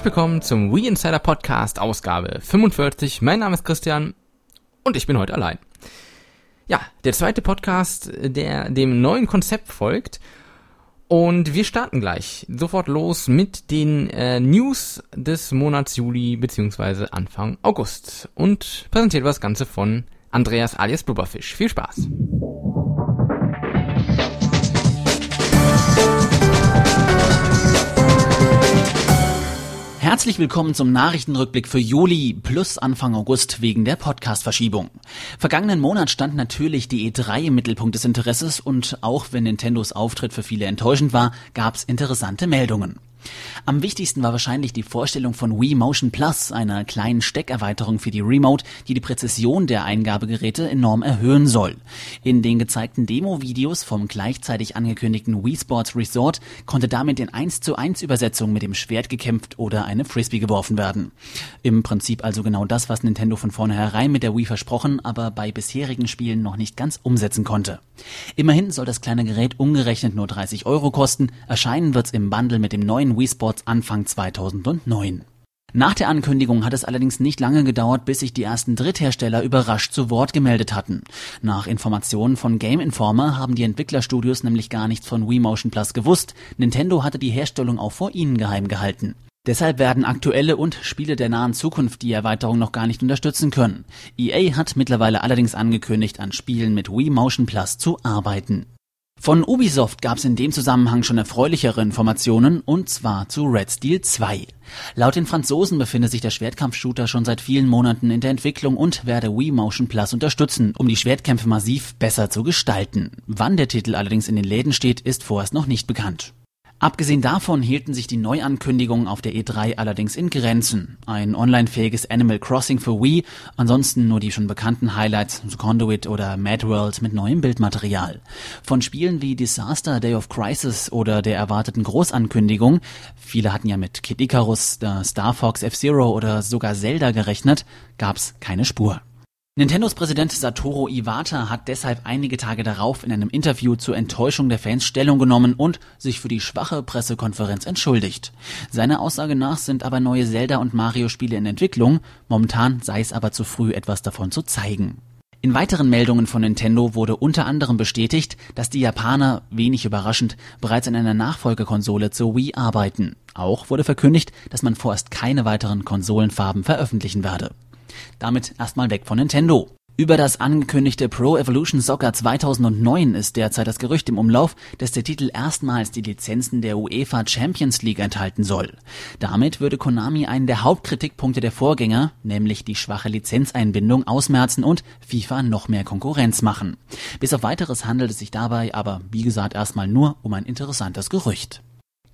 Herzlich willkommen zum Wii Insider Podcast Ausgabe 45. Mein Name ist Christian und ich bin heute allein. Ja, der zweite Podcast, der dem neuen Konzept folgt. Und wir starten gleich sofort los mit den äh, News des Monats Juli bzw. Anfang August. Und präsentiert das Ganze von Andreas alias Blubberfisch. Viel Spaß! Herzlich willkommen zum Nachrichtenrückblick für Juli plus Anfang August wegen der Podcast-Verschiebung. Vergangenen Monat stand natürlich die E3 im Mittelpunkt des Interesses und auch wenn Nintendos Auftritt für viele enttäuschend war, gab es interessante Meldungen. Am wichtigsten war wahrscheinlich die Vorstellung von Wii Motion Plus, einer kleinen Steckerweiterung für die Remote, die die Präzision der Eingabegeräte enorm erhöhen soll. In den gezeigten Demo-Videos vom gleichzeitig angekündigten Wii Sports Resort konnte damit in 1 zu 1 Übersetzung mit dem Schwert gekämpft oder eine Frisbee geworfen werden. Im Prinzip also genau das, was Nintendo von vornherein mit der Wii versprochen, aber bei bisherigen Spielen noch nicht ganz umsetzen konnte. Immerhin soll das kleine Gerät umgerechnet nur 30 Euro kosten, erscheinen wird's im Bundle mit dem neuen Wii Sports Sports Anfang 2009. Nach der Ankündigung hat es allerdings nicht lange gedauert, bis sich die ersten Dritthersteller überrascht zu Wort gemeldet hatten. Nach Informationen von Game Informer haben die Entwicklerstudios nämlich gar nichts von Wii Motion Plus gewusst. Nintendo hatte die Herstellung auch vor ihnen geheim gehalten. Deshalb werden aktuelle und Spiele der nahen Zukunft die Erweiterung noch gar nicht unterstützen können. EA hat mittlerweile allerdings angekündigt, an Spielen mit Wii Motion Plus zu arbeiten. Von Ubisoft gab es in dem Zusammenhang schon erfreulichere Informationen, und zwar zu Red Steel 2. Laut den Franzosen befindet sich der Schwertkampfshooter schon seit vielen Monaten in der Entwicklung und werde Wii Motion Plus unterstützen, um die Schwertkämpfe massiv besser zu gestalten. Wann der Titel allerdings in den Läden steht, ist vorerst noch nicht bekannt. Abgesehen davon hielten sich die Neuankündigungen auf der E3 allerdings in Grenzen. Ein online-fähiges Animal Crossing für Wii, ansonsten nur die schon bekannten Highlights The Conduit oder Mad World mit neuem Bildmaterial. Von Spielen wie Disaster, Day of Crisis oder der erwarteten Großankündigung, viele hatten ja mit Kid Icarus, Star Fox F-Zero oder sogar Zelda gerechnet, gab's keine Spur. Nintendos Präsident Satoru Iwata hat deshalb einige Tage darauf in einem Interview zur Enttäuschung der Fans Stellung genommen und sich für die schwache Pressekonferenz entschuldigt. Seiner Aussage nach sind aber neue Zelda- und Mario-Spiele in Entwicklung, momentan sei es aber zu früh, etwas davon zu zeigen. In weiteren Meldungen von Nintendo wurde unter anderem bestätigt, dass die Japaner, wenig überraschend, bereits an einer Nachfolgekonsole zur Wii arbeiten. Auch wurde verkündigt, dass man vorerst keine weiteren Konsolenfarben veröffentlichen werde. Damit erstmal weg von Nintendo. Über das angekündigte Pro Evolution Soccer 2009 ist derzeit das Gerücht im Umlauf, dass der Titel erstmals die Lizenzen der UEFA Champions League enthalten soll. Damit würde Konami einen der Hauptkritikpunkte der Vorgänger, nämlich die schwache Lizenzeinbindung, ausmerzen und FIFA noch mehr Konkurrenz machen. Bis auf weiteres handelt es sich dabei aber, wie gesagt, erstmal nur um ein interessantes Gerücht.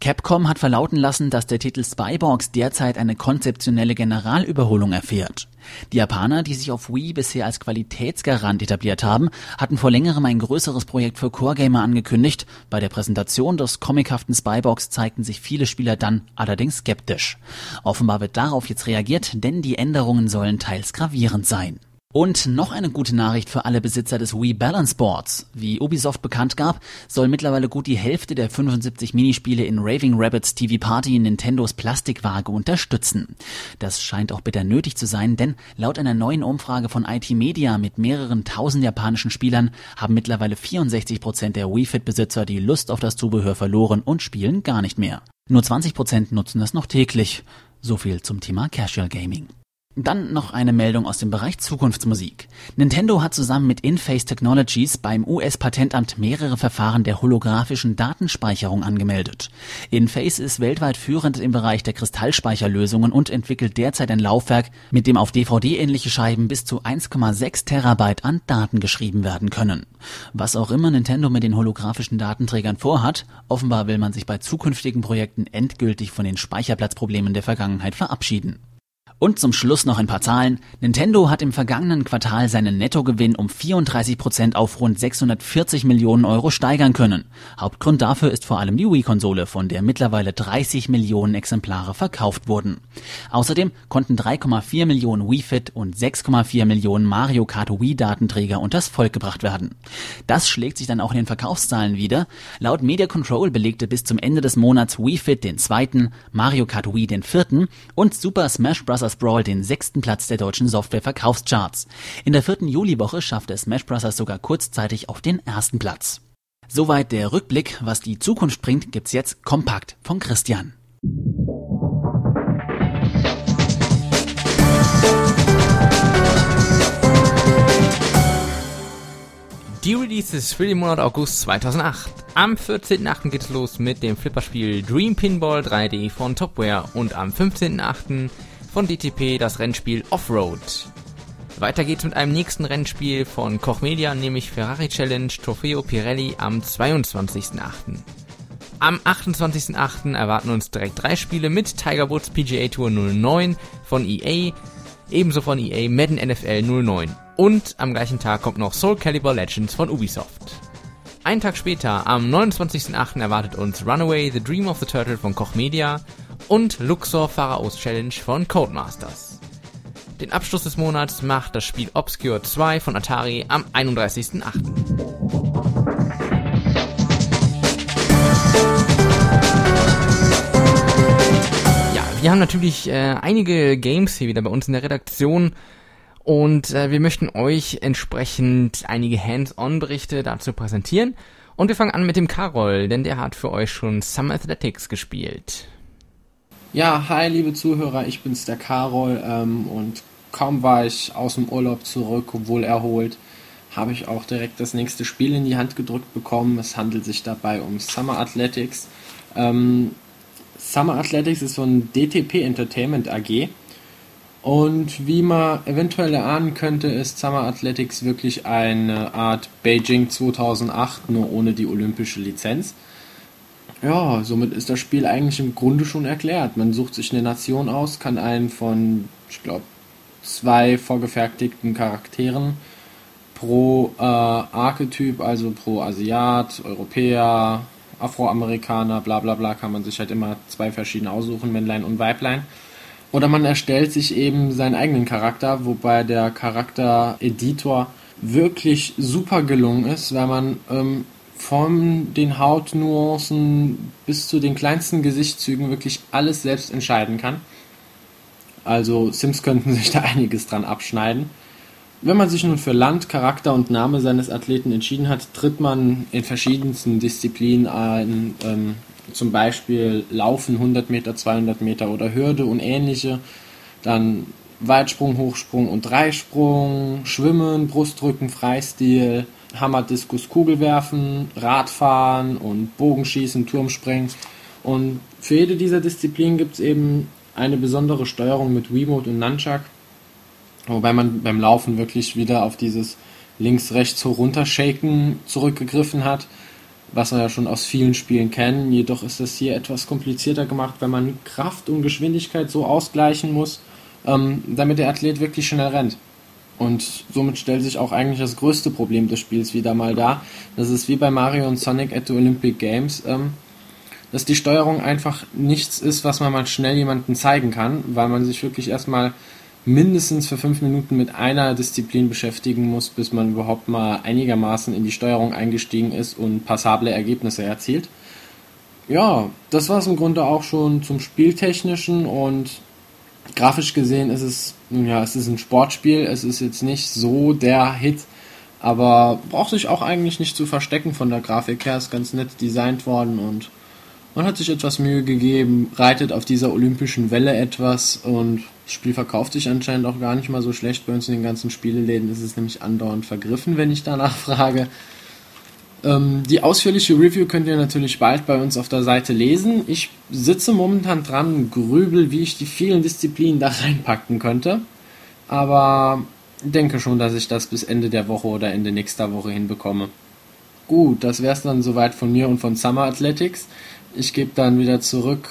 Capcom hat verlauten lassen, dass der Titel Spybox derzeit eine konzeptionelle Generalüberholung erfährt. Die Japaner, die sich auf Wii bisher als Qualitätsgarant etabliert haben, hatten vor längerem ein größeres Projekt für Core Gamer angekündigt. Bei der Präsentation des comichaften Spybox zeigten sich viele Spieler dann allerdings skeptisch. Offenbar wird darauf jetzt reagiert, denn die Änderungen sollen teils gravierend sein. Und noch eine gute Nachricht für alle Besitzer des Wii Balance Boards. Wie Ubisoft bekannt gab, soll mittlerweile gut die Hälfte der 75 Minispiele in Raving Rabbits TV Party Nintendos Plastikwaage unterstützen. Das scheint auch bitter nötig zu sein, denn laut einer neuen Umfrage von IT Media mit mehreren tausend japanischen Spielern haben mittlerweile 64 Prozent der Wii Fit Besitzer die Lust auf das Zubehör verloren und spielen gar nicht mehr. Nur 20 Prozent nutzen es noch täglich. So viel zum Thema Casual Gaming. Dann noch eine Meldung aus dem Bereich Zukunftsmusik. Nintendo hat zusammen mit Inface Technologies beim US-Patentamt mehrere Verfahren der holographischen Datenspeicherung angemeldet. Inface ist weltweit führend im Bereich der Kristallspeicherlösungen und entwickelt derzeit ein Laufwerk, mit dem auf DVD-ähnliche Scheiben bis zu 1,6 Terabyte an Daten geschrieben werden können. Was auch immer Nintendo mit den holographischen Datenträgern vorhat, offenbar will man sich bei zukünftigen Projekten endgültig von den Speicherplatzproblemen der Vergangenheit verabschieden. Und zum Schluss noch ein paar Zahlen. Nintendo hat im vergangenen Quartal seinen Nettogewinn um 34 Prozent auf rund 640 Millionen Euro steigern können. Hauptgrund dafür ist vor allem die Wii-Konsole, von der mittlerweile 30 Millionen Exemplare verkauft wurden. Außerdem konnten 3,4 Millionen Wii Fit und 6,4 Millionen Mario Kart Wii Datenträger unters Volk gebracht werden. Das schlägt sich dann auch in den Verkaufszahlen wieder. Laut Media Control belegte bis zum Ende des Monats Wii Fit den zweiten, Mario Kart Wii den vierten und Super Smash Bros. Bros. Brawl den sechsten Platz der deutschen Software-Verkaufscharts. In der vierten Juliwoche schaffte Smash Bros. sogar kurzzeitig auf den ersten Platz. Soweit der Rückblick. Was die Zukunft bringt, gibt's jetzt kompakt von Christian. Die Releases für den Monat August 2008. Am 14.8. geht's los mit dem Flipperspiel Dream Pinball 3D von Topware und am 15.8 von DTP das Rennspiel Offroad. Weiter geht's mit einem nächsten Rennspiel von Koch Media, nämlich Ferrari Challenge Trofeo Pirelli am 22.8. Am 28.8. erwarten uns direkt drei Spiele mit Tiger Woods PGA Tour 09 von EA, ebenso von EA Madden NFL 09. Und am gleichen Tag kommt noch Soul Calibur Legends von Ubisoft. Einen Tag später, am 29.8. erwartet uns Runaway The Dream of the Turtle von Koch Media und Luxor Pharaos Challenge von Codemasters. Den Abschluss des Monats macht das Spiel Obscure 2 von Atari am 31.8. Ja, wir haben natürlich äh, einige Games hier wieder bei uns in der Redaktion und äh, wir möchten euch entsprechend einige Hands-on-Berichte dazu präsentieren. Und wir fangen an mit dem Karol, denn der hat für euch schon Some Athletics gespielt. Ja, hi liebe Zuhörer, ich bin's der Karol ähm, und kaum war ich aus dem Urlaub zurück, wohl erholt, habe ich auch direkt das nächste Spiel in die Hand gedrückt bekommen. Es handelt sich dabei um Summer Athletics. Ähm, Summer Athletics ist so ein DTP Entertainment AG. Und wie man eventuell erahnen könnte, ist Summer Athletics wirklich eine Art Beijing 2008, nur ohne die olympische Lizenz. Ja, somit ist das Spiel eigentlich im Grunde schon erklärt. Man sucht sich eine Nation aus, kann einen von, ich glaube, zwei vorgefertigten Charakteren pro äh, Archetyp, also pro Asiat, Europäer, Afroamerikaner, bla bla bla, kann man sich halt immer zwei verschiedene aussuchen, Männlein und Weiblein. Oder man erstellt sich eben seinen eigenen Charakter, wobei der Charakter-Editor wirklich super gelungen ist, weil man ähm, von den Hautnuancen bis zu den kleinsten Gesichtszügen wirklich alles selbst entscheiden kann. Also Sims könnten sich da einiges dran abschneiden. Wenn man sich nun für Land, Charakter und Name seines Athleten entschieden hat, tritt man in verschiedensten Disziplinen ein, ähm, zum Beispiel Laufen 100 Meter, 200 Meter oder Hürde und ähnliche. Dann Weitsprung, Hochsprung und Dreisprung, Schwimmen, Brustrücken, Freistil, Hammerdiskus, Kugelwerfen, Radfahren und Bogenschießen, Turmspringen. Und für jede dieser Disziplinen gibt es eben eine besondere Steuerung mit Wiimote und Nunchuck. Wobei man beim Laufen wirklich wieder auf dieses links, rechts, hoch, runter shaken zurückgegriffen hat, was wir ja schon aus vielen Spielen kennen. Jedoch ist das hier etwas komplizierter gemacht, weil man Kraft und Geschwindigkeit so ausgleichen muss, ähm, damit der Athlet wirklich schnell rennt. Und somit stellt sich auch eigentlich das größte Problem des Spiels wieder mal dar. Das ist wie bei Mario und Sonic at the Olympic Games, ähm, dass die Steuerung einfach nichts ist, was man mal schnell jemandem zeigen kann, weil man sich wirklich erstmal mindestens für fünf Minuten mit einer Disziplin beschäftigen muss, bis man überhaupt mal einigermaßen in die Steuerung eingestiegen ist und passable Ergebnisse erzielt. Ja, das war es im Grunde auch schon zum Spieltechnischen und grafisch gesehen ist es, ja, es ist ein Sportspiel, es ist jetzt nicht so der Hit, aber braucht sich auch eigentlich nicht zu verstecken von der Grafik her, ist ganz nett designt worden und man hat sich etwas Mühe gegeben, reitet auf dieser olympischen Welle etwas und das Spiel verkauft sich anscheinend auch gar nicht mal so schlecht. Bei uns in den ganzen Spieleläden ist es nämlich andauernd vergriffen, wenn ich danach frage. Ähm, die ausführliche Review könnt ihr natürlich bald bei uns auf der Seite lesen. Ich sitze momentan dran, grübel, wie ich die vielen Disziplinen da reinpacken könnte. Aber denke schon, dass ich das bis Ende der Woche oder Ende nächster Woche hinbekomme. Gut, das wäre es dann soweit von mir und von Summer Athletics. Ich gebe dann wieder zurück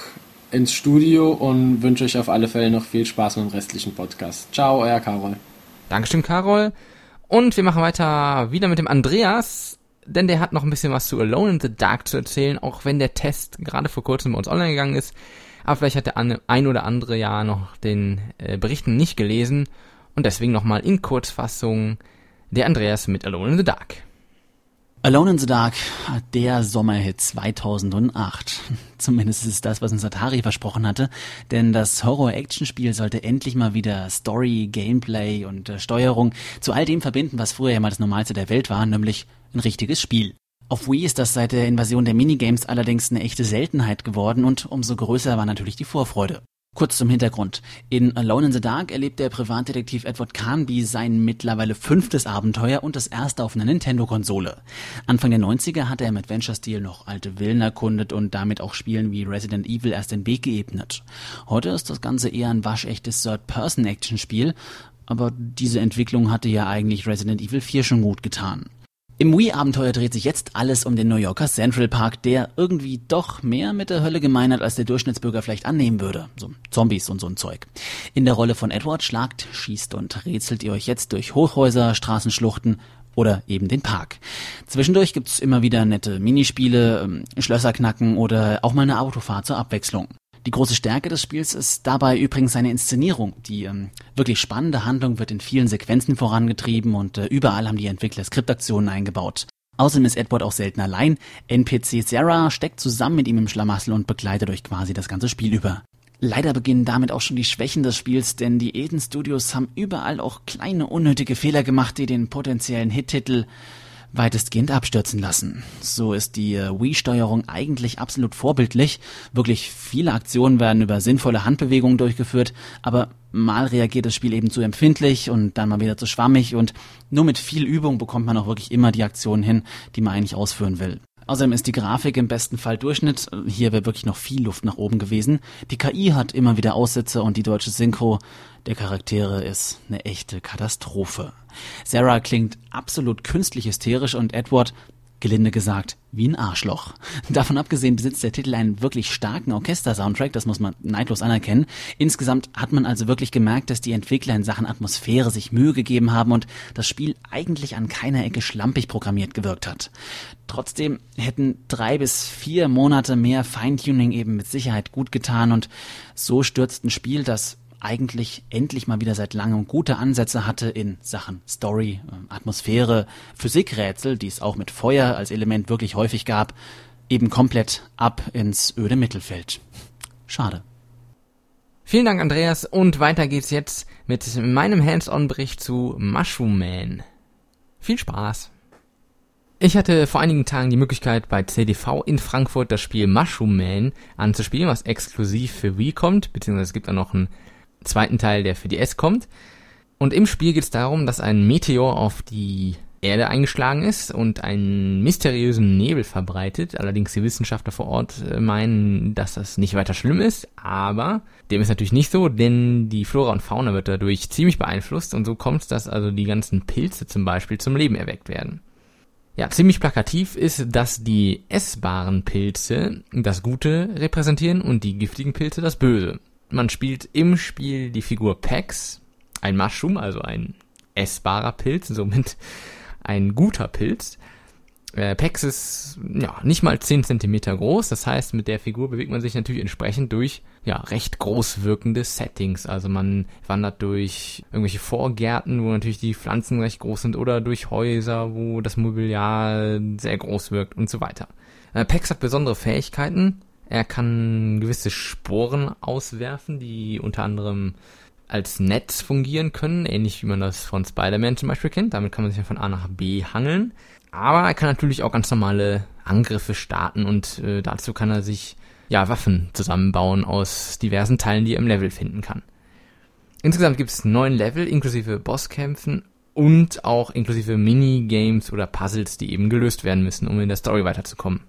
ins Studio und wünsche euch auf alle Fälle noch viel Spaß mit dem restlichen Podcast. Ciao, euer Karol. Dankeschön, Karol. Und wir machen weiter wieder mit dem Andreas, denn der hat noch ein bisschen was zu Alone in the Dark zu erzählen, auch wenn der Test gerade vor kurzem bei uns online gegangen ist. Aber vielleicht hat der ein oder andere ja noch den äh, Berichten nicht gelesen und deswegen nochmal in Kurzfassung der Andreas mit Alone in the Dark. Alone in the Dark, der Sommerhit 2008. Zumindest ist es das, was uns Atari versprochen hatte. Denn das Horror-Action-Spiel sollte endlich mal wieder Story, Gameplay und äh, Steuerung zu all dem verbinden, was früher ja mal das Normalste der Welt war, nämlich ein richtiges Spiel. Auf Wii ist das seit der Invasion der Minigames allerdings eine echte Seltenheit geworden und umso größer war natürlich die Vorfreude. Kurz zum Hintergrund. In Alone in the Dark erlebt der Privatdetektiv Edward Carnby sein mittlerweile fünftes Abenteuer und das erste auf einer Nintendo-Konsole. Anfang der 90er hatte er im Adventure-Stil noch alte Villen erkundet und damit auch Spielen wie Resident Evil erst den Weg geebnet. Heute ist das Ganze eher ein waschechtes Third-Person-Action-Spiel, aber diese Entwicklung hatte ja eigentlich Resident Evil 4 schon gut getan. Im Wii-Abenteuer dreht sich jetzt alles um den New Yorker Central Park, der irgendwie doch mehr mit der Hölle gemein hat, als der Durchschnittsbürger vielleicht annehmen würde. So Zombies und so ein Zeug. In der Rolle von Edward schlagt, schießt und rätselt ihr euch jetzt durch Hochhäuser, Straßenschluchten oder eben den Park. Zwischendurch gibt's immer wieder nette Minispiele, ähm, Schlösser knacken oder auch mal eine Autofahrt zur Abwechslung. Die große Stärke des Spiels ist dabei übrigens seine Inszenierung. Die ähm, wirklich spannende Handlung wird in vielen Sequenzen vorangetrieben und äh, überall haben die Entwickler Skriptaktionen eingebaut. Außerdem ist Edward auch selten allein. NPC Sarah steckt zusammen mit ihm im Schlamassel und begleitet euch quasi das ganze Spiel über. Leider beginnen damit auch schon die Schwächen des Spiels, denn die Eden Studios haben überall auch kleine unnötige Fehler gemacht, die den potenziellen Hit-Titel weitestgehend abstürzen lassen. So ist die äh, Wii-Steuerung eigentlich absolut vorbildlich. Wirklich viele Aktionen werden über sinnvolle Handbewegungen durchgeführt, aber mal reagiert das Spiel eben zu empfindlich und dann mal wieder zu schwammig und nur mit viel Übung bekommt man auch wirklich immer die Aktionen hin, die man eigentlich ausführen will. Außerdem ist die Grafik im besten Fall Durchschnitt. Hier wäre wirklich noch viel Luft nach oben gewesen. Die KI hat immer wieder Aussätze und die deutsche Synchro der Charaktere ist eine echte Katastrophe. Sarah klingt absolut künstlich hysterisch und Edward gelinde gesagt, wie ein Arschloch. Davon abgesehen besitzt der Titel einen wirklich starken Orchester-Soundtrack, das muss man neidlos anerkennen. Insgesamt hat man also wirklich gemerkt, dass die Entwickler in Sachen Atmosphäre sich Mühe gegeben haben und das Spiel eigentlich an keiner Ecke schlampig programmiert gewirkt hat. Trotzdem hätten drei bis vier Monate mehr Feintuning eben mit Sicherheit gut getan und so stürzt ein Spiel, das eigentlich endlich mal wieder seit langem gute Ansätze hatte in Sachen Story, ähm, Atmosphäre, Physikrätsel, die es auch mit Feuer als Element wirklich häufig gab, eben komplett ab ins öde Mittelfeld. Schade. Vielen Dank, Andreas. Und weiter geht's jetzt mit meinem Hands-on-Bericht zu Mushroom Man. Viel Spaß. Ich hatte vor einigen Tagen die Möglichkeit, bei CDV in Frankfurt das Spiel Mushroom Man anzuspielen, was exklusiv für Wii kommt, beziehungsweise es gibt auch noch ein zweiten Teil, der für die S kommt. Und im Spiel geht es darum, dass ein Meteor auf die Erde eingeschlagen ist und einen mysteriösen Nebel verbreitet. Allerdings die Wissenschaftler vor Ort äh, meinen, dass das nicht weiter schlimm ist, aber dem ist natürlich nicht so, denn die Flora und Fauna wird dadurch ziemlich beeinflusst und so kommt es, dass also die ganzen Pilze zum Beispiel zum Leben erweckt werden. Ja, ziemlich plakativ ist, dass die essbaren Pilze das Gute repräsentieren und die giftigen Pilze das Böse. Man spielt im Spiel die Figur Pax, ein Mushroom, also ein essbarer Pilz, somit ein guter Pilz. Äh, Pax ist ja nicht mal 10 cm groß, das heißt, mit der Figur bewegt man sich natürlich entsprechend durch ja recht groß wirkende Settings. Also man wandert durch irgendwelche Vorgärten, wo natürlich die Pflanzen recht groß sind, oder durch Häuser, wo das Mobiliar sehr groß wirkt und so weiter. Äh, Pax hat besondere Fähigkeiten. Er kann gewisse Sporen auswerfen, die unter anderem als Netz fungieren können, ähnlich wie man das von Spider-Man zum Beispiel kennt. Damit kann man sich von A nach B hangeln. Aber er kann natürlich auch ganz normale Angriffe starten und äh, dazu kann er sich ja Waffen zusammenbauen aus diversen Teilen, die er im Level finden kann. Insgesamt gibt es neun Level inklusive Bosskämpfen und auch inklusive Minigames oder Puzzles, die eben gelöst werden müssen, um in der Story weiterzukommen.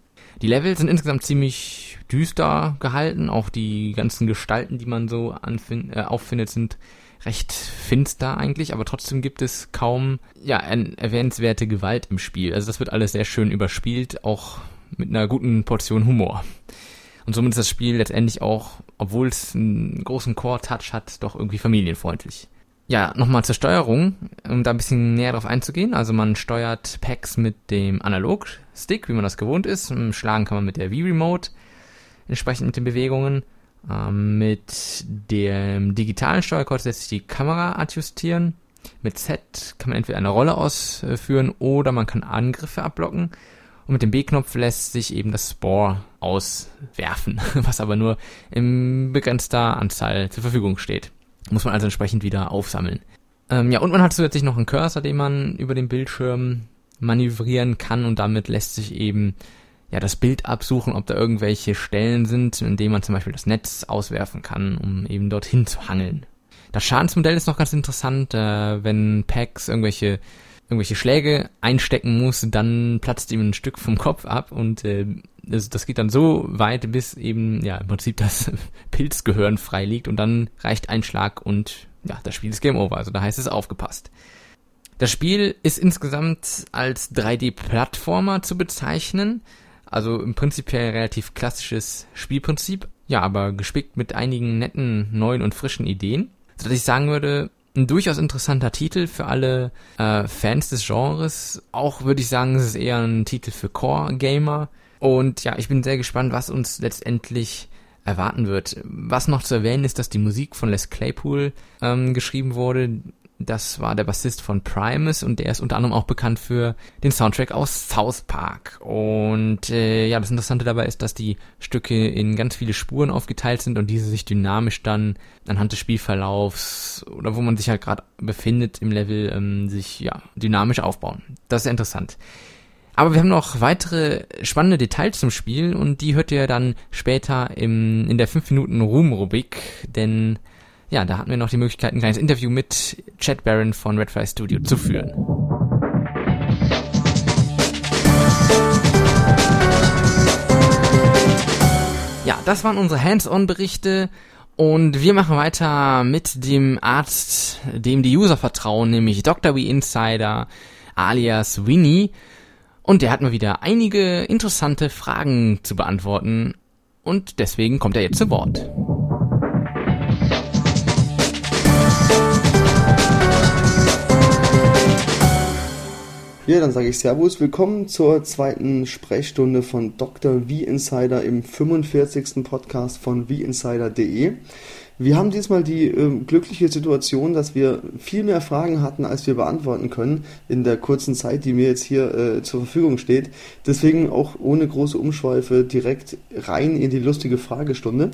Die Level sind insgesamt ziemlich düster gehalten. Auch die ganzen Gestalten, die man so äh, auffindet, sind recht finster eigentlich, aber trotzdem gibt es kaum ja erwähnenswerte Gewalt im Spiel. Also das wird alles sehr schön überspielt, auch mit einer guten Portion Humor. Und somit ist das Spiel letztendlich auch obwohl es einen großen Core-Touch hat, doch irgendwie familienfreundlich. Ja, nochmal zur Steuerung, um da ein bisschen näher drauf einzugehen. Also man steuert Packs mit dem Analog-Stick, wie man das gewohnt ist. Schlagen kann man mit der Wii-Remote, entsprechend mit den Bewegungen. Ähm, mit dem digitalen Steuerkreuz lässt sich die Kamera adjustieren. Mit Z kann man entweder eine Rolle ausführen oder man kann Angriffe abblocken. Und mit dem B-Knopf lässt sich eben das Spore auswerfen, was aber nur in begrenzter Anzahl zur Verfügung steht. Muss man also entsprechend wieder aufsammeln. Ähm, ja, und man hat zusätzlich noch einen Cursor, den man über den Bildschirm manövrieren kann und damit lässt sich eben ja das Bild absuchen, ob da irgendwelche Stellen sind, in denen man zum Beispiel das Netz auswerfen kann, um eben dorthin zu hangeln. Das Schadensmodell ist noch ganz interessant, äh, wenn Pax irgendwelche irgendwelche Schläge einstecken muss, dann platzt ihm ein Stück vom Kopf ab und äh, das, das geht dann so weit, bis eben ja im Prinzip das Pilzgehirn frei liegt und dann reicht ein Schlag und ja, das Spiel ist Game Over. Also da heißt es aufgepasst. Das Spiel ist insgesamt als 3D-Plattformer zu bezeichnen. Also im Prinzip relativ klassisches Spielprinzip. Ja, aber gespickt mit einigen netten, neuen und frischen Ideen. So dass ich sagen würde, ein durchaus interessanter Titel für alle äh, Fans des Genres. Auch würde ich sagen, es ist eher ein Titel für Core-Gamer. Und ja, ich bin sehr gespannt, was uns letztendlich erwarten wird. Was noch zu erwähnen ist, dass die Musik von Les Claypool ähm, geschrieben wurde. Das war der Bassist von Primus und der ist unter anderem auch bekannt für den Soundtrack aus South Park. Und äh, ja, das Interessante dabei ist, dass die Stücke in ganz viele Spuren aufgeteilt sind und diese sich dynamisch dann anhand des Spielverlaufs oder wo man sich halt gerade befindet im Level ähm, sich ja dynamisch aufbauen. Das ist interessant. Aber wir haben noch weitere spannende Details zum Spiel und die hört ihr dann später im, in der 5 Minuten Ruhm-Rubrik, denn ja, da hatten wir noch die Möglichkeit, ein kleines Interview mit Chad Barron von Redfire Studio zu führen. Ja, das waren unsere Hands-on-Berichte und wir machen weiter mit dem Arzt, dem die User vertrauen, nämlich Dr. Wee Insider alias Winnie. Und der hat mal wieder einige interessante Fragen zu beantworten und deswegen kommt er jetzt zu Wort. Ja, dann sage ich Servus. Willkommen zur zweiten Sprechstunde von Dr. V Insider im 45. Podcast von vinsider.de. Wir haben diesmal die äh, glückliche Situation, dass wir viel mehr Fragen hatten, als wir beantworten können in der kurzen Zeit, die mir jetzt hier äh, zur Verfügung steht. Deswegen auch ohne große Umschweife direkt rein in die lustige Fragestunde.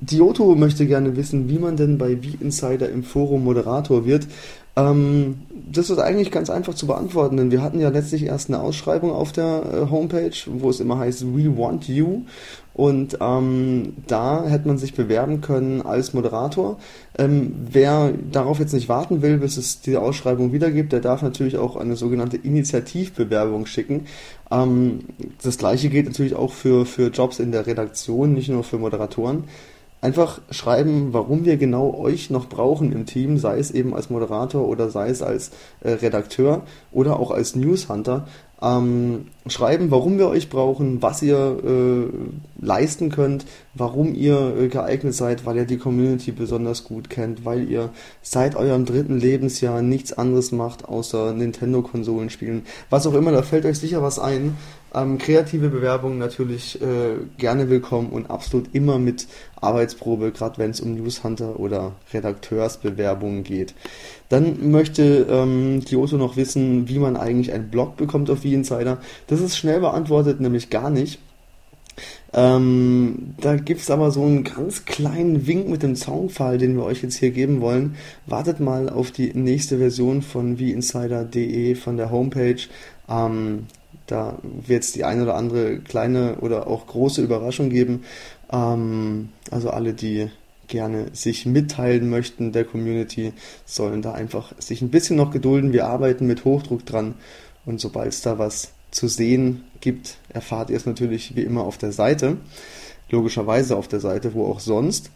Dioto möchte gerne wissen, wie man denn bei V-Insider im Forum Moderator wird. Ähm, das ist eigentlich ganz einfach zu beantworten, denn wir hatten ja letztlich erst eine Ausschreibung auf der äh, Homepage, wo es immer heißt We Want You. Und ähm, da hätte man sich bewerben können als Moderator. Ähm, wer darauf jetzt nicht warten will, bis es diese Ausschreibung wieder gibt, der darf natürlich auch eine sogenannte Initiativbewerbung schicken. Ähm, das gleiche gilt natürlich auch für, für Jobs in der Redaktion, nicht nur für Moderatoren einfach schreiben, warum wir genau euch noch brauchen im Team, sei es eben als Moderator oder sei es als äh, Redakteur oder auch als Newshunter. Ähm, schreiben, warum wir euch brauchen, was ihr äh, leisten könnt, warum ihr äh, geeignet seid, weil ihr die Community besonders gut kennt, weil ihr seit eurem dritten Lebensjahr nichts anderes macht, außer Nintendo-Konsolen spielen. Was auch immer, da fällt euch sicher was ein. Ähm, kreative Bewerbungen natürlich äh, gerne willkommen und absolut immer mit Arbeitsprobe, gerade wenn es um Newshunter oder Redakteursbewerbungen geht. Dann möchte ähm, Kyoto noch wissen, wie man eigentlich einen Blog bekommt auf V-Insider. Das ist schnell beantwortet, nämlich gar nicht. Ähm, da gibt's aber so einen ganz kleinen Wink mit dem Soundfile, den wir euch jetzt hier geben wollen. Wartet mal auf die nächste Version von vinsider.de von der Homepage. Ähm, da wird es die eine oder andere kleine oder auch große Überraschung geben. Ähm, also alle, die gerne sich mitteilen möchten der Community, sollen da einfach sich ein bisschen noch gedulden. Wir arbeiten mit Hochdruck dran und sobald es da was zu sehen gibt, erfahrt ihr es natürlich wie immer auf der Seite. Logischerweise auf der Seite, wo auch sonst.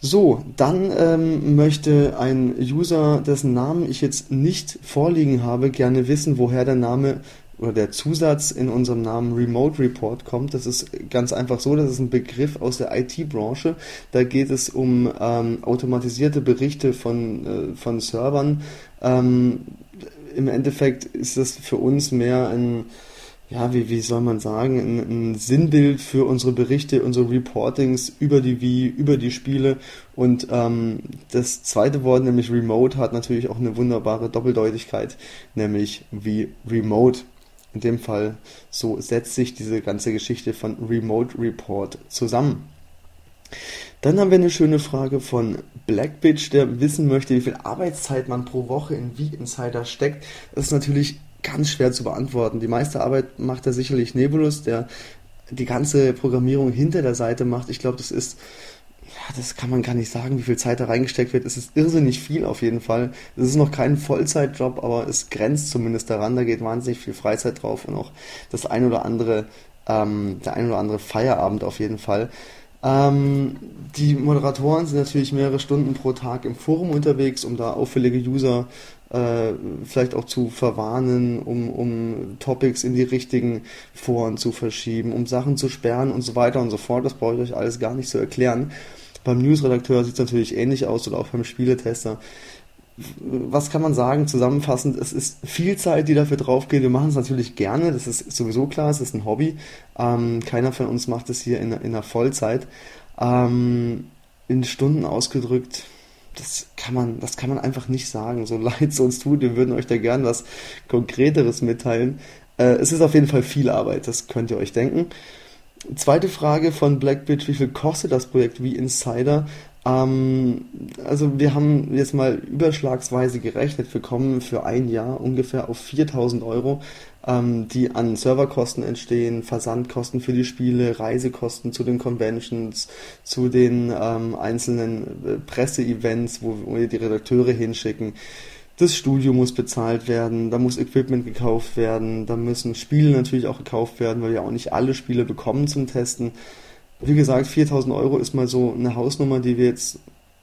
So, dann ähm, möchte ein User, dessen Namen ich jetzt nicht vorliegen habe, gerne wissen, woher der Name oder der Zusatz in unserem Namen Remote Report kommt. Das ist ganz einfach so, das ist ein Begriff aus der IT-Branche. Da geht es um ähm, automatisierte Berichte von, äh, von Servern. Ähm, Im Endeffekt ist das für uns mehr ein ja, wie, wie soll man sagen, ein, ein, Sinnbild für unsere Berichte, unsere Reportings über die Wii, über die Spiele. Und ähm, das zweite Wort, nämlich Remote, hat natürlich auch eine wunderbare Doppeldeutigkeit, nämlich wie Remote. In dem Fall, so setzt sich diese ganze Geschichte von Remote Report zusammen. Dann haben wir eine schöne Frage von Blackbitch, der wissen möchte, wie viel Arbeitszeit man pro Woche in V-Insider steckt. Das ist natürlich ganz schwer zu beantworten. Die meiste Arbeit macht da sicherlich Nebulus, der die ganze Programmierung hinter der Seite macht. Ich glaube, das ist, das kann man gar nicht sagen, wie viel Zeit da reingesteckt wird. Es ist irrsinnig viel auf jeden Fall. Es ist noch kein Vollzeitjob, aber es grenzt zumindest daran. Da geht wahnsinnig viel Freizeit drauf und auch das ein oder andere, ähm, der ein oder andere Feierabend auf jeden Fall. Ähm, die Moderatoren sind natürlich mehrere Stunden pro Tag im Forum unterwegs, um da auffällige User äh, vielleicht auch zu verwarnen, um, um Topics in die richtigen Foren zu verschieben, um Sachen zu sperren und so weiter und so fort. Das brauche ich euch alles gar nicht zu erklären. Beim Newsredakteur sieht es natürlich ähnlich aus oder auch beim Spieletester. Was kann man sagen? Zusammenfassend, es ist viel Zeit, die dafür draufgeht. Wir machen es natürlich gerne, das ist sowieso klar, es ist ein Hobby. Ähm, keiner von uns macht es hier in, in einer Vollzeit. Ähm, in Stunden ausgedrückt, das kann man, das kann man einfach nicht sagen. So leid es uns tut, wir würden euch da gern was Konkreteres mitteilen. Äh, es ist auf jeden Fall viel Arbeit, das könnt ihr euch denken. Zweite Frage von Blackbitch, wie viel kostet das Projekt wie Insider? Ähm, also wir haben jetzt mal überschlagsweise gerechnet, wir kommen für ein Jahr ungefähr auf 4000 Euro ähm, die an Serverkosten entstehen, Versandkosten für die Spiele, Reisekosten zu den Conventions, zu den ähm, einzelnen äh, Presseevents, wo, wo wir die Redakteure hinschicken. Das Studio muss bezahlt werden, da muss Equipment gekauft werden, da müssen Spiele natürlich auch gekauft werden, weil wir auch nicht alle Spiele bekommen zum Testen. Wie gesagt, 4000 Euro ist mal so eine Hausnummer, die wir jetzt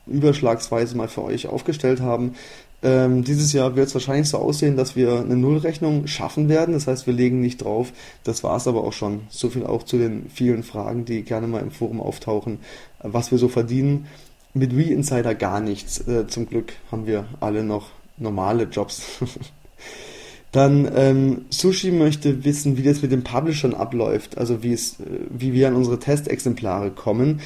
überschlagsweise mal für euch aufgestellt haben. Ähm, dieses Jahr wird es wahrscheinlich so aussehen, dass wir eine Nullrechnung schaffen werden. Das heißt, wir legen nicht drauf. Das war es aber auch schon. So viel auch zu den vielen Fragen, die gerne mal im Forum auftauchen, was wir so verdienen. Mit WeInsider gar nichts. Äh, zum Glück haben wir alle noch normale Jobs. Dann ähm, Sushi möchte wissen, wie das mit den Publishern abläuft, also wie es, äh, wie wir an unsere Testexemplare kommen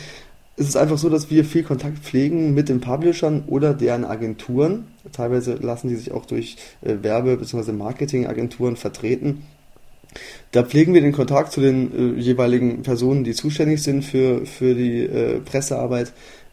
es ist einfach so, dass wir viel Kontakt pflegen mit den Publishern oder deren Agenturen. Teilweise lassen die sich auch durch äh, Werbe- bzw. Marketingagenturen vertreten. Da pflegen wir den Kontakt zu den äh, jeweiligen Personen, die zuständig sind für, für die äh, Pressearbeit,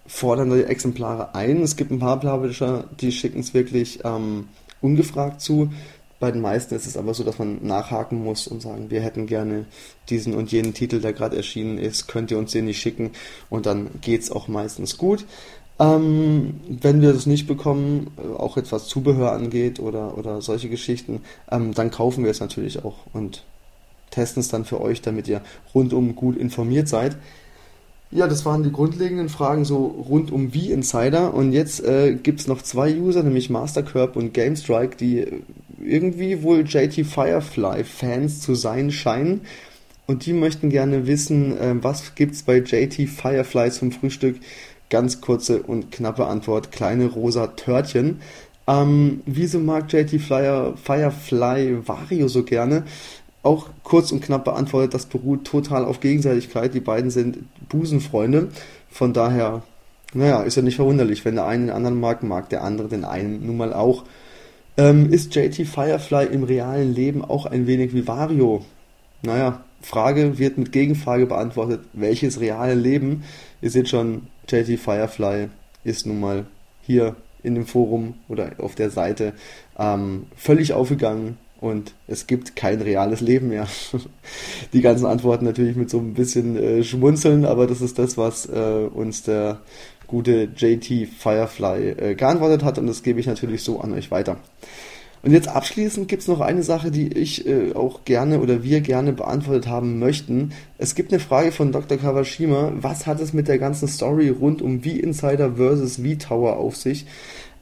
fordern die Exemplare ein. Es gibt ein paar Publisher, die schicken es wirklich ähm, ungefragt zu. Bei den meisten ist es aber so, dass man nachhaken muss und sagen, wir hätten gerne diesen und jenen Titel, der gerade erschienen ist, könnt ihr uns den nicht schicken und dann geht es auch meistens gut. Ähm, wenn wir das nicht bekommen, äh, auch etwas Zubehör angeht oder, oder solche Geschichten, ähm, dann kaufen wir es natürlich auch und testen es dann für euch, damit ihr rundum gut informiert seid. Ja, das waren die grundlegenden Fragen so rund um wie Insider. Und jetzt äh, gibt es noch zwei User, nämlich Mastercurb und GameStrike, die irgendwie wohl JT Firefly Fans zu sein scheinen. Und die möchten gerne wissen, äh, was gibt's bei JT Firefly zum Frühstück? Ganz kurze und knappe Antwort, kleine rosa Törtchen. Ähm, wieso mag JT Flyer, Firefly Vario so gerne? Auch kurz und knapp beantwortet, das beruht total auf Gegenseitigkeit. Die beiden sind Busenfreunde. Von daher, naja, ist ja nicht verwunderlich. Wenn der eine den anderen mag, mag der andere den einen nun mal auch. Ähm, ist JT Firefly im realen Leben auch ein wenig wie Vario? Naja, Frage wird mit Gegenfrage beantwortet. Welches reale Leben? Ihr seht schon, JT Firefly ist nun mal hier in dem Forum oder auf der Seite ähm, völlig aufgegangen und es gibt kein reales Leben mehr. Die ganzen Antworten natürlich mit so ein bisschen äh, Schmunzeln, aber das ist das, was äh, uns der gute JT Firefly äh, geantwortet hat und das gebe ich natürlich so an euch weiter. Und jetzt abschließend gibt es noch eine Sache, die ich äh, auch gerne oder wir gerne beantwortet haben möchten. Es gibt eine Frage von Dr. Kawashima. Was hat es mit der ganzen Story rund um V-Insider versus V-Tower auf sich?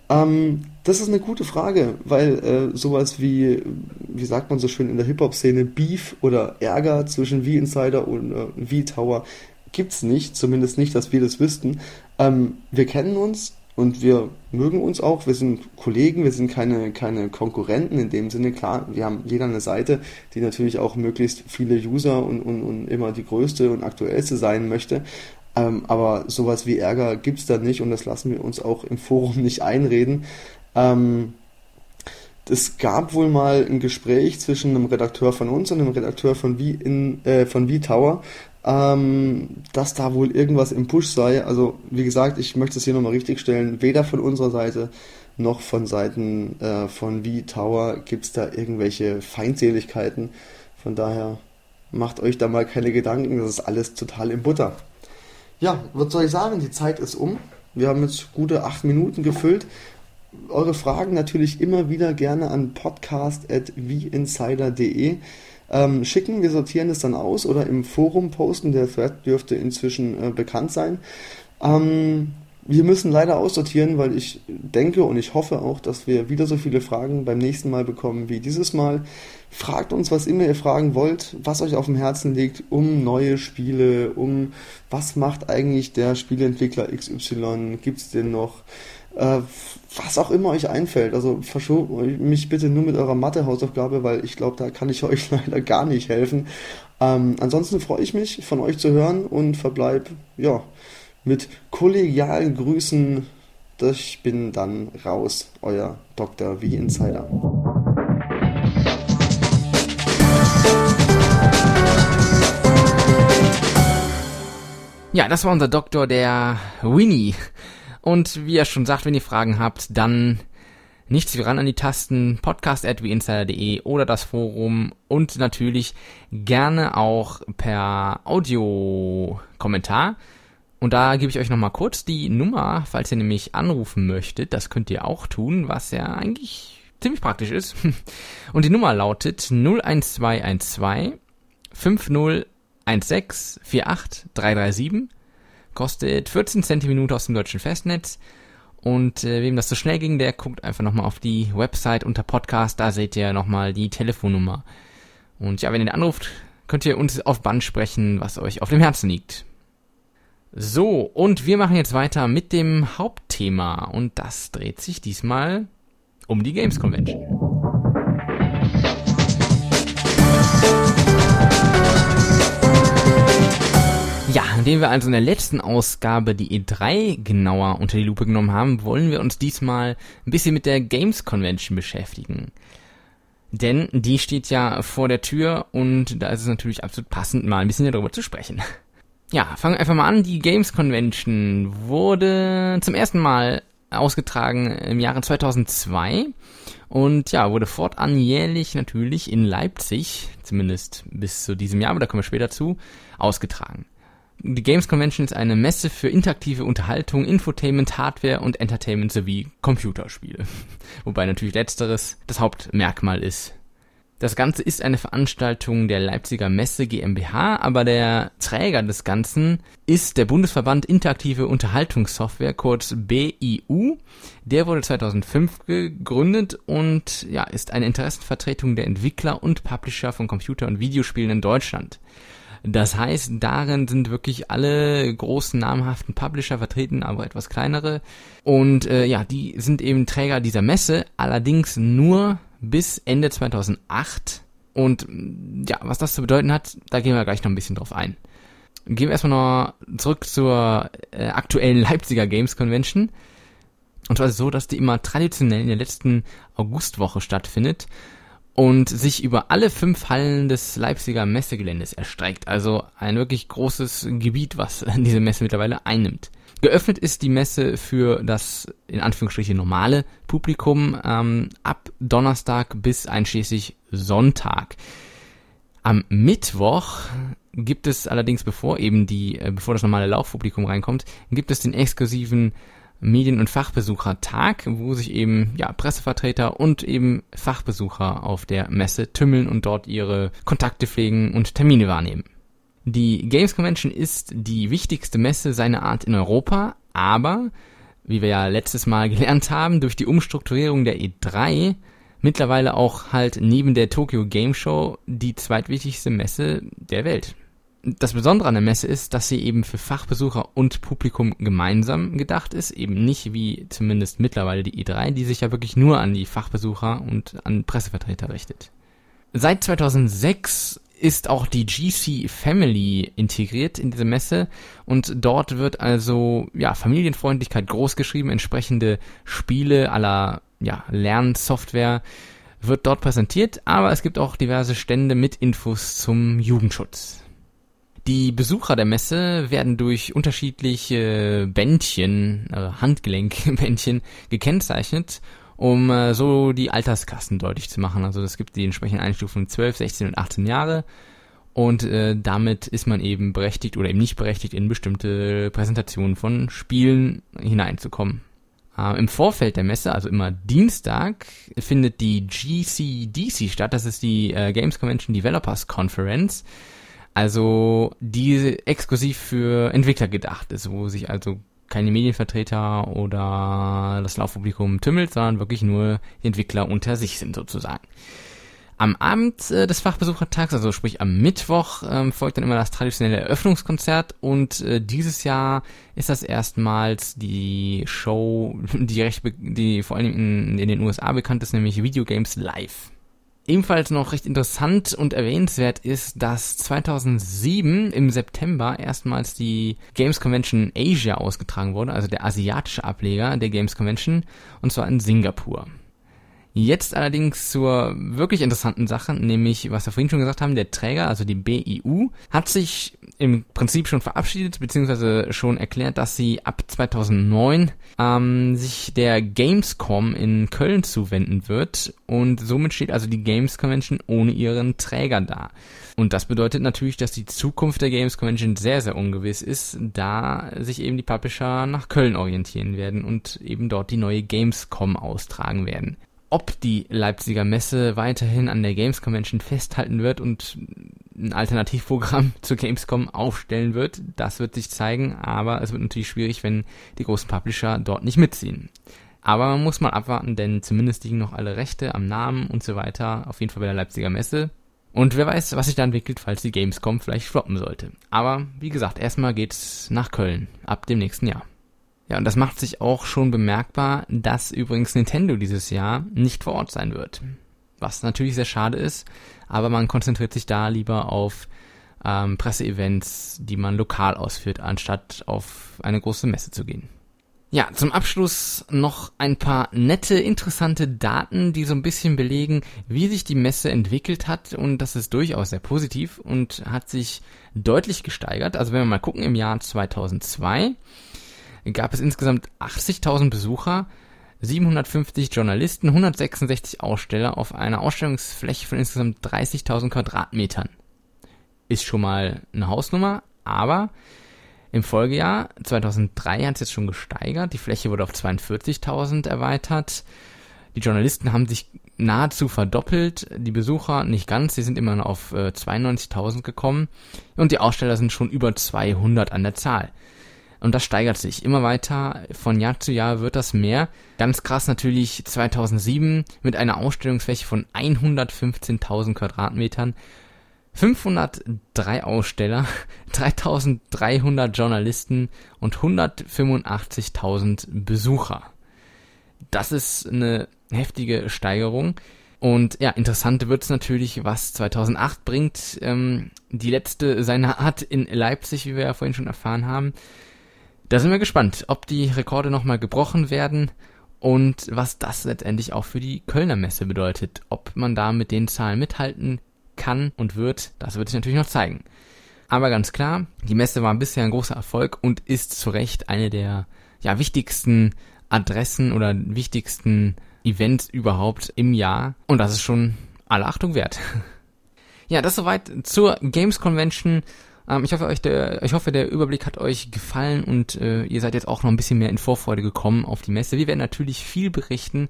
Ähm, das ist eine gute Frage, weil äh, sowas wie, wie sagt man so schön in der Hip-Hop-Szene, Beef oder Ärger zwischen V-Insider und äh, V-Tower gibt's nicht, zumindest nicht, dass wir das wüssten. Ähm, wir kennen uns und wir mögen uns auch. Wir sind Kollegen, wir sind keine, keine Konkurrenten in dem Sinne. Klar, wir haben jeder eine Seite, die natürlich auch möglichst viele User und, und, und immer die größte und aktuellste sein möchte. Ähm, aber sowas wie Ärger gibt's da nicht und das lassen wir uns auch im Forum nicht einreden. Ähm, es gab wohl mal ein Gespräch zwischen einem Redakteur von uns und einem Redakteur von V in äh, von V Tower, ähm, dass da wohl irgendwas im Push sei. Also wie gesagt, ich möchte es hier nochmal richtig stellen. Weder von unserer Seite noch von Seiten äh, von V Tower gibt es da irgendwelche Feindseligkeiten. Von daher macht euch da mal keine Gedanken. Das ist alles total im Butter. Ja, was soll ich sagen? Die Zeit ist um. Wir haben jetzt gute acht Minuten gefüllt. Eure Fragen natürlich immer wieder gerne an podcast.wieinsider.de ähm, schicken. Wir sortieren es dann aus oder im Forum posten. Der Thread dürfte inzwischen äh, bekannt sein. Ähm, wir müssen leider aussortieren, weil ich denke und ich hoffe auch, dass wir wieder so viele Fragen beim nächsten Mal bekommen wie dieses Mal. Fragt uns, was immer ihr fragen wollt, was euch auf dem Herzen liegt, um neue Spiele, um was macht eigentlich der Spieleentwickler XY, gibt es den noch? Äh, was auch immer euch einfällt. Also verschont mich bitte nur mit eurer Mathe-Hausaufgabe, weil ich glaube, da kann ich euch leider gar nicht helfen. Ähm, ansonsten freue ich mich, von euch zu hören und verbleib, ja, mit kollegialen Grüßen. Ich bin dann raus, euer Dr. V Insider. Ja, das war unser Doktor, der Winnie. Und wie er schon sagt, wenn ihr Fragen habt, dann nichts wie ran an die Tasten podcast.winsider.de oder das Forum und natürlich gerne auch per Audio-Kommentar. Und da gebe ich euch nochmal kurz die Nummer, falls ihr nämlich anrufen möchtet. Das könnt ihr auch tun, was ja eigentlich ziemlich praktisch ist. Und die Nummer lautet 01212 5016 48337 Kostet 14 Cent Minute aus dem deutschen Festnetz. Und äh, wem das so schnell ging, der guckt einfach nochmal auf die Website unter Podcast, da seht ihr nochmal die Telefonnummer. Und ja, wenn ihr anruft, könnt ihr uns auf Band sprechen, was euch auf dem Herzen liegt. So, und wir machen jetzt weiter mit dem Hauptthema und das dreht sich diesmal um die Games Convention. Ja, indem wir also in der letzten Ausgabe die E3 genauer unter die Lupe genommen haben, wollen wir uns diesmal ein bisschen mit der Games Convention beschäftigen. Denn die steht ja vor der Tür und da ist es natürlich absolut passend, mal ein bisschen darüber zu sprechen. Ja, fangen wir einfach mal an. Die Games Convention wurde zum ersten Mal ausgetragen im Jahre 2002 und ja, wurde fortan jährlich natürlich in Leipzig, zumindest bis zu diesem Jahr, aber da kommen wir später zu, ausgetragen. Die Games Convention ist eine Messe für interaktive Unterhaltung, Infotainment, Hardware und Entertainment sowie Computerspiele. Wobei natürlich letzteres das Hauptmerkmal ist. Das Ganze ist eine Veranstaltung der Leipziger Messe GmbH, aber der Träger des Ganzen ist der Bundesverband Interaktive Unterhaltungssoftware, kurz BIU. Der wurde 2005 gegründet und ja, ist eine Interessenvertretung der Entwickler und Publisher von Computer- und Videospielen in Deutschland. Das heißt, darin sind wirklich alle großen namhaften Publisher vertreten, aber etwas kleinere. Und äh, ja, die sind eben Träger dieser Messe, allerdings nur bis Ende 2008. Und ja, was das zu bedeuten hat, da gehen wir gleich noch ein bisschen drauf ein. Gehen wir erstmal noch zurück zur äh, aktuellen Leipziger Games Convention. Und zwar so, dass die immer traditionell in der letzten Augustwoche stattfindet und sich über alle fünf Hallen des Leipziger Messegeländes erstreckt. Also ein wirklich großes Gebiet, was diese Messe mittlerweile einnimmt. Geöffnet ist die Messe für das in Anführungsstrichen normale Publikum ähm, ab Donnerstag bis einschließlich Sonntag. Am Mittwoch gibt es allerdings, bevor eben die, äh, bevor das normale Laufpublikum reinkommt, gibt es den exklusiven Medien- und Fachbesuchertag, wo sich eben ja, Pressevertreter und eben Fachbesucher auf der Messe tümmeln und dort ihre Kontakte pflegen und Termine wahrnehmen. Die Games Convention ist die wichtigste Messe seiner Art in Europa, aber wie wir ja letztes Mal gelernt haben, durch die Umstrukturierung der E3 mittlerweile auch halt neben der Tokyo Game Show die zweitwichtigste Messe der Welt. Das Besondere an der Messe ist, dass sie eben für Fachbesucher und Publikum gemeinsam gedacht ist, eben nicht wie zumindest mittlerweile die E3, die sich ja wirklich nur an die Fachbesucher und an Pressevertreter richtet. Seit 2006 ist auch die GC Family integriert in diese Messe. Und dort wird also ja Familienfreundlichkeit großgeschrieben, entsprechende Spiele aller ja Lernsoftware wird dort präsentiert, aber es gibt auch diverse Stände mit Infos zum Jugendschutz. Die Besucher der Messe werden durch unterschiedliche Bändchen, äh, Handgelenkbändchen gekennzeichnet, um äh, so die Alterskasten deutlich zu machen. Also es gibt die entsprechenden Einstufungen 12, 16 und 18 Jahre und äh, damit ist man eben berechtigt oder eben nicht berechtigt, in bestimmte Präsentationen von Spielen hineinzukommen. Äh, Im Vorfeld der Messe, also immer Dienstag, findet die GCDC statt. Das ist die äh, Games Convention Developers Conference. Also die exklusiv für Entwickler gedacht ist, wo sich also keine Medienvertreter oder das Laufpublikum tümmelt, sondern wirklich nur die Entwickler unter sich sind sozusagen. Am Abend äh, des Fachbesuchertags, also sprich am Mittwoch, ähm, folgt dann immer das traditionelle Eröffnungskonzert und äh, dieses Jahr ist das erstmals die Show, die recht, die vor allem in, in den USA bekannt ist, nämlich Video Games Live. Ebenfalls noch recht interessant und erwähnenswert ist, dass 2007 im September erstmals die Games Convention Asia ausgetragen wurde, also der asiatische Ableger der Games Convention, und zwar in Singapur. Jetzt allerdings zur wirklich interessanten Sache, nämlich, was wir vorhin schon gesagt haben, der Träger, also die BIU, hat sich im Prinzip schon verabschiedet, beziehungsweise schon erklärt, dass sie ab 2009 ähm, sich der Gamescom in Köln zuwenden wird und somit steht also die Games Convention ohne ihren Träger da. Und das bedeutet natürlich, dass die Zukunft der Games Convention sehr, sehr ungewiss ist, da sich eben die Publisher nach Köln orientieren werden und eben dort die neue Gamescom austragen werden ob die Leipziger Messe weiterhin an der Games Convention festhalten wird und ein Alternativprogramm zur Gamescom aufstellen wird, das wird sich zeigen, aber es wird natürlich schwierig, wenn die großen Publisher dort nicht mitziehen. Aber man muss mal abwarten, denn zumindest liegen noch alle Rechte am Namen und so weiter, auf jeden Fall bei der Leipziger Messe. Und wer weiß, was sich da entwickelt, falls die Gamescom vielleicht floppen sollte. Aber wie gesagt, erstmal geht's nach Köln ab dem nächsten Jahr. Ja, und das macht sich auch schon bemerkbar, dass übrigens Nintendo dieses Jahr nicht vor Ort sein wird. Was natürlich sehr schade ist, aber man konzentriert sich da lieber auf ähm, Presseevents, die man lokal ausführt, anstatt auf eine große Messe zu gehen. Ja, zum Abschluss noch ein paar nette, interessante Daten, die so ein bisschen belegen, wie sich die Messe entwickelt hat und das ist durchaus sehr positiv und hat sich deutlich gesteigert. Also wenn wir mal gucken, im Jahr 2002 gab es insgesamt 80.000 Besucher, 750 Journalisten, 166 Aussteller auf einer Ausstellungsfläche von insgesamt 30.000 Quadratmetern. Ist schon mal eine Hausnummer, aber im Folgejahr 2003 hat es jetzt schon gesteigert. Die Fläche wurde auf 42.000 erweitert. Die Journalisten haben sich nahezu verdoppelt, die Besucher nicht ganz, sie sind immer noch auf äh, 92.000 gekommen und die Aussteller sind schon über 200 an der Zahl. Und das steigert sich immer weiter. Von Jahr zu Jahr wird das mehr. Ganz krass natürlich 2007 mit einer Ausstellungsfläche von 115.000 Quadratmetern. 503 Aussteller, 3300 Journalisten und 185.000 Besucher. Das ist eine heftige Steigerung. Und ja, interessant wird es natürlich, was 2008 bringt. Ähm, die letzte seiner Art in Leipzig, wie wir ja vorhin schon erfahren haben. Da sind wir gespannt, ob die Rekorde nochmal gebrochen werden und was das letztendlich auch für die Kölner Messe bedeutet. Ob man da mit den Zahlen mithalten kann und wird, das wird sich natürlich noch zeigen. Aber ganz klar, die Messe war bisher ein großer Erfolg und ist zu Recht eine der ja, wichtigsten Adressen oder wichtigsten Events überhaupt im Jahr. Und das ist schon alle Achtung wert. Ja, das soweit zur Games Convention. Ähm, ich hoffe, euch der, ich hoffe, der Überblick hat euch gefallen und äh, ihr seid jetzt auch noch ein bisschen mehr in Vorfreude gekommen auf die Messe. Wir werden natürlich viel berichten.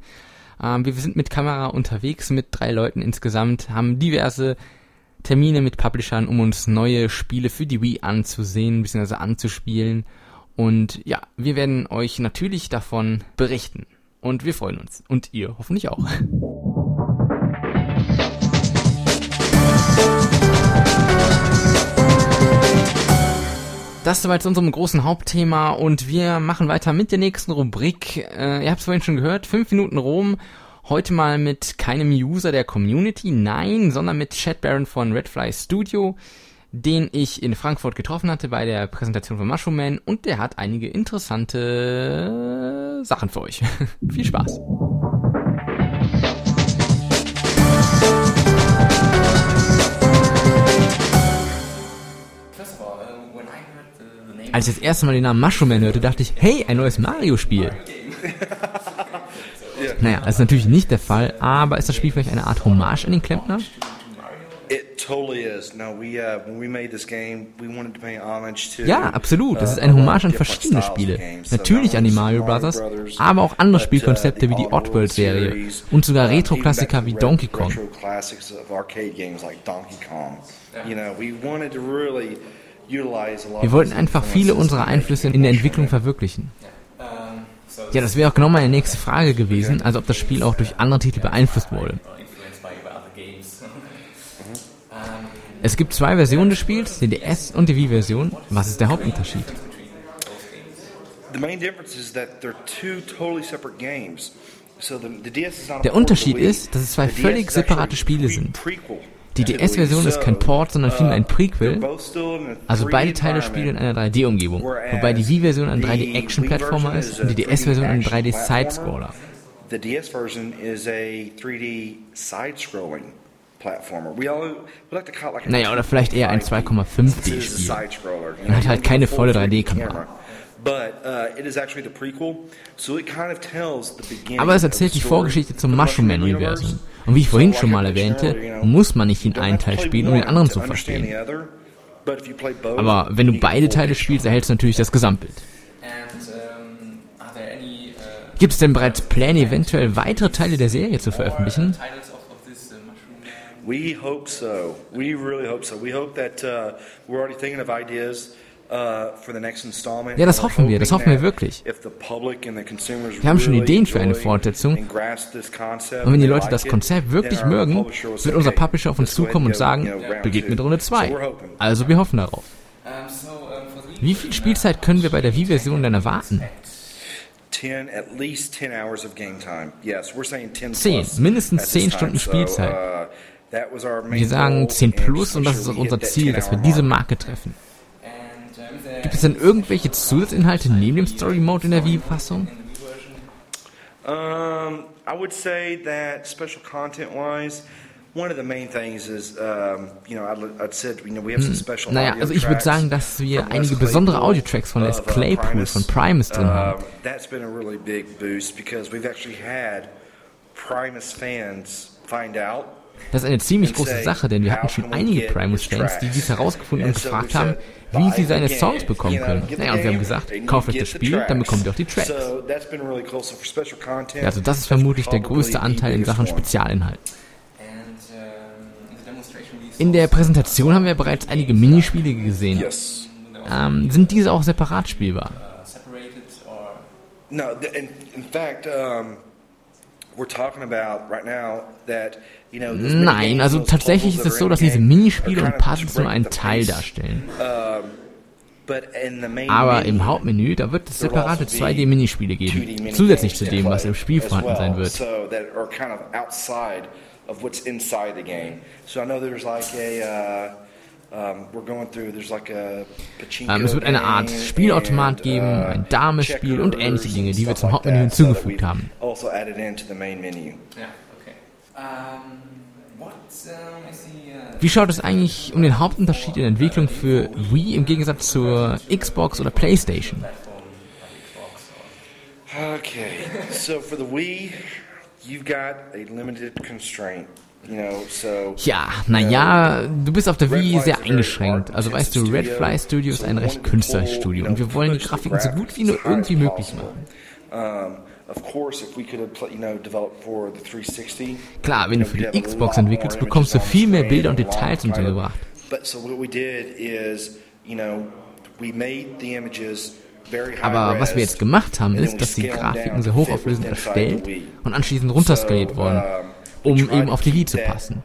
Ähm, wir sind mit Kamera unterwegs, mit drei Leuten insgesamt, haben diverse Termine mit Publishern, um uns neue Spiele für die Wii anzusehen, bzw. anzuspielen Und ja, wir werden euch natürlich davon berichten. Und wir freuen uns. Und ihr hoffentlich auch. Das soweit zu unserem großen Hauptthema und wir machen weiter mit der nächsten Rubrik. Äh, ihr habt es vorhin schon gehört, 5 Minuten Rom. Heute mal mit keinem User der Community, nein, sondern mit Chad Baron von Redfly Studio, den ich in Frankfurt getroffen hatte bei der Präsentation von Mushroom Man und der hat einige interessante Sachen für euch. Viel Spaß! Als ich das erste Mal den Namen Mushroom Man hörte, dachte ich, hey, ein neues Mario-Spiel. Naja, das ist natürlich nicht der Fall, aber ist das Spiel vielleicht eine Art Hommage an den Klempner? Ja, absolut. Das ist eine Hommage an verschiedene Spiele. Natürlich an die Mario Brothers, aber auch andere uh, Spielkonzepte wie die Oddworld-Serie und sogar Retro-Klassiker wie Donkey Kong. Wir wollten einfach viele unserer Einflüsse in der Entwicklung verwirklichen. Ja, das wäre auch genau meine nächste Frage gewesen, also ob das Spiel auch durch andere Titel beeinflusst wurde. Es gibt zwei Versionen des Spiels, die DS und die Wii-Version. Was ist der Hauptunterschied? Der Unterschied ist, dass es zwei völlig separate Spiele sind. Die DS-Version ist kein Port, sondern vielmehr ein Prequel. Also beide Teile spielen in einer 3D-Umgebung, wobei die Wii-Version ein 3D-Action-Plattformer ist und die DS-Version ein 3D-Side-Scroller. The DS-Version is a 3D side-scrolling naja, oder vielleicht eher ein 2,5D-Spiel. Man hat halt keine volle 3D-Kamera. Aber es erzählt die Vorgeschichte zum Mushroom Man-Universum. Und wie ich vorhin schon mal erwähnte, muss man nicht den einen Teil spielen, um den anderen zu verstehen. Aber wenn du beide Teile spielst, erhältst du natürlich das Gesamtbild. Gibt es denn bereits Pläne, eventuell weitere Teile der Serie zu veröffentlichen? We hope so. We really hope so. We hope that uh, we're already thinking of ideas. Uh, ja, das hoffen wir, das hoffen wir wirklich. Wir haben schon Ideen für eine Fortsetzung. Und wenn die Leute das Konzept wirklich mögen, wird unser Publisher auf uns zukommen und sagen, begeht mit Runde 2. Also wir hoffen darauf. Wie viel Spielzeit können wir bei der Wii-Version denn erwarten? 10, mindestens 10 Stunden Spielzeit. Uh, wir sagen 10 plus und das ist auch unser Ziel, dass wir diese Marke treffen. Gibt es denn irgendwelche Zusatzinhalte neben dem Story Mode in der Wii-Fassung? Um, I would say that special content wise, one of the main things is, um, you know, I'd said, you know, we have some special Naja, also ich würde sagen, dass wir einige besondere Audio-Tracks von Les Claypool von Primus drin haben. Uh, that's been a really big boost because we've actually had Primus fans find out das ist eine ziemlich große Sache, denn wir hatten schon einige Primus-Fans, die dies herausgefunden und gefragt haben, wie sie seine Songs bekommen können. Naja, und wir haben gesagt, kauft euch das Spiel, dann bekommt ihr auch die Tracks. Ja, also das ist vermutlich der größte Anteil in Sachen Spezialinhalt. In der Präsentation haben wir bereits einige Minispiele gesehen. Ähm, sind diese auch separat spielbar? No, in, in fact, um, we're talking about right now that Nein, also tatsächlich ist es so, dass diese Minispiele und Puzzles nur einen Teil darstellen. Aber im Hauptmenü, da wird es separate 2D-Minispiele geben, zusätzlich zu dem, was im Spiel vorhanden sein wird. Ähm, es wird eine Art Spielautomat geben, uh, ein Damespiel und ähnliche Dinge, die wir zum Hauptmenü hinzugefügt haben. Also wie schaut es eigentlich um den Hauptunterschied in der Entwicklung für Wii im Gegensatz zur Xbox oder PlayStation? Okay, so for the Wii, you've got a limited constraint. Ja, naja, du bist auf der Wii sehr eingeschränkt. Also weißt du, Redfly Studio ist ein recht Künstlerstudio und wir wollen die Grafiken so gut wie nur irgendwie möglich machen. Klar, wenn du für die Xbox entwickelst, bekommst du viel mehr Bilder und Details untergebracht. Aber was wir jetzt gemacht haben, ist, dass die Grafiken sehr hochauflösend erstellt und anschließend runterskaliert wurden, um eben auf die Wii zu passen.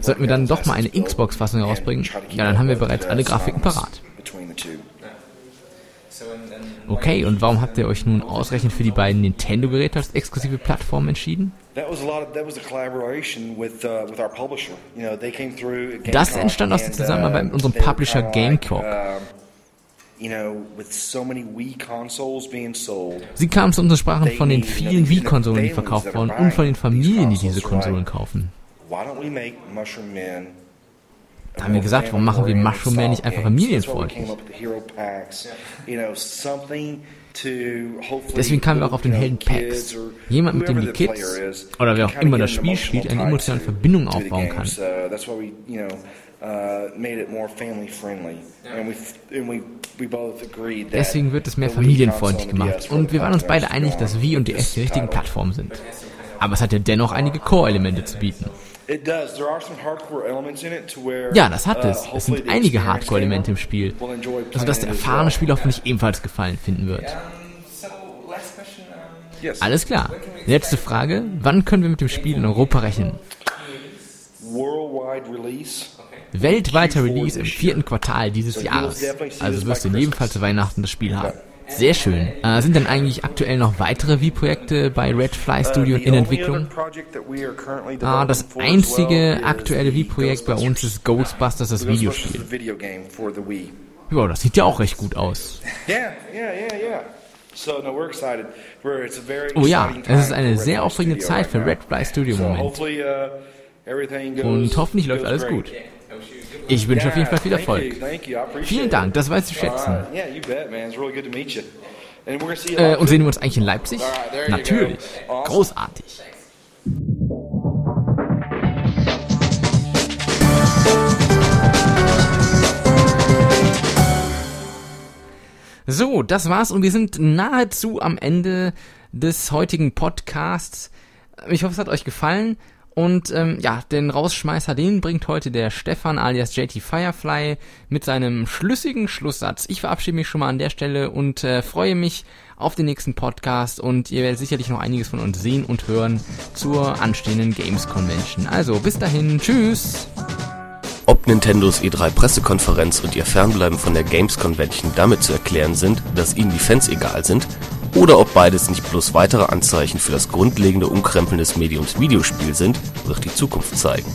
Sollten wir dann doch mal eine Xbox-Fassung herausbringen, ja, dann haben wir bereits alle Grafiken parat. Okay, und warum habt ihr euch nun ausgerechnet für die beiden Nintendo-Geräte als exklusive Plattform entschieden? Das entstand aus der Zusammenarbeit mit unserem Publisher Gamecock. Sie kamen zu uns und sprachen von den vielen Wii-Konsolen, die verkauft wurden und von den Familien, die diese Konsolen kaufen. Da haben wir gesagt, warum machen wir Mushroom Man nicht einfach familienfreundlich? Deswegen kamen wir auch auf den Helden Packs. Jemand, mit dem die Kids oder wer auch immer das Spiel spielt, eine emotionale Verbindung aufbauen kann. Deswegen wird es mehr familienfreundlich gemacht. Und wir waren uns beide einig, dass Wii und DS die richtigen Plattformen sind. Aber es hat ja dennoch einige Core-Elemente zu bieten. Ja, das hat uh, es. Es sind einige Hardcore-Elemente im Spiel, also dass der erfahrene Spieler hoffentlich ebenfalls Gefallen finden wird. Alles klar. Letzte Frage. Wann können wir mit dem Spiel in Europa rechnen? Weltweiter Release im vierten Quartal dieses Jahres. Also wirst du in jedem Fall zu Weihnachten das Spiel haben. Sehr schön. Äh, sind denn eigentlich aktuell noch weitere Wii-Projekte bei Red Fly Studio in Entwicklung? Ah, das einzige aktuelle Wii-Projekt bei uns ist Ghostbusters, das Videospiel. Ja, das sieht ja auch recht gut aus. Oh ja, es ist eine sehr aufregende Zeit für Red Fly Studio im Moment. Uh, Und hoffentlich läuft alles gut. Ich wünsche auf jeden Fall viel Erfolg. Vielen Dank, das weiß ich schätzen. Äh, und sehen wir uns eigentlich in Leipzig? Natürlich. Großartig. So, das war's und wir sind nahezu am Ende des heutigen Podcasts. Ich hoffe, es hat euch gefallen. Und ähm, ja, den Rausschmeißer, den bringt heute der Stefan alias JT Firefly mit seinem schlüssigen Schlusssatz. Ich verabschiede mich schon mal an der Stelle und äh, freue mich auf den nächsten Podcast und ihr werdet sicherlich noch einiges von uns sehen und hören zur anstehenden Games Convention. Also bis dahin, tschüss! Ob Nintendos E3 Pressekonferenz und ihr Fernbleiben von der Games Convention damit zu erklären sind, dass ihnen die Fans egal sind, oder ob beides nicht bloß weitere Anzeichen für das grundlegende Umkrempeln des Mediums Videospiel sind, wird die Zukunft zeigen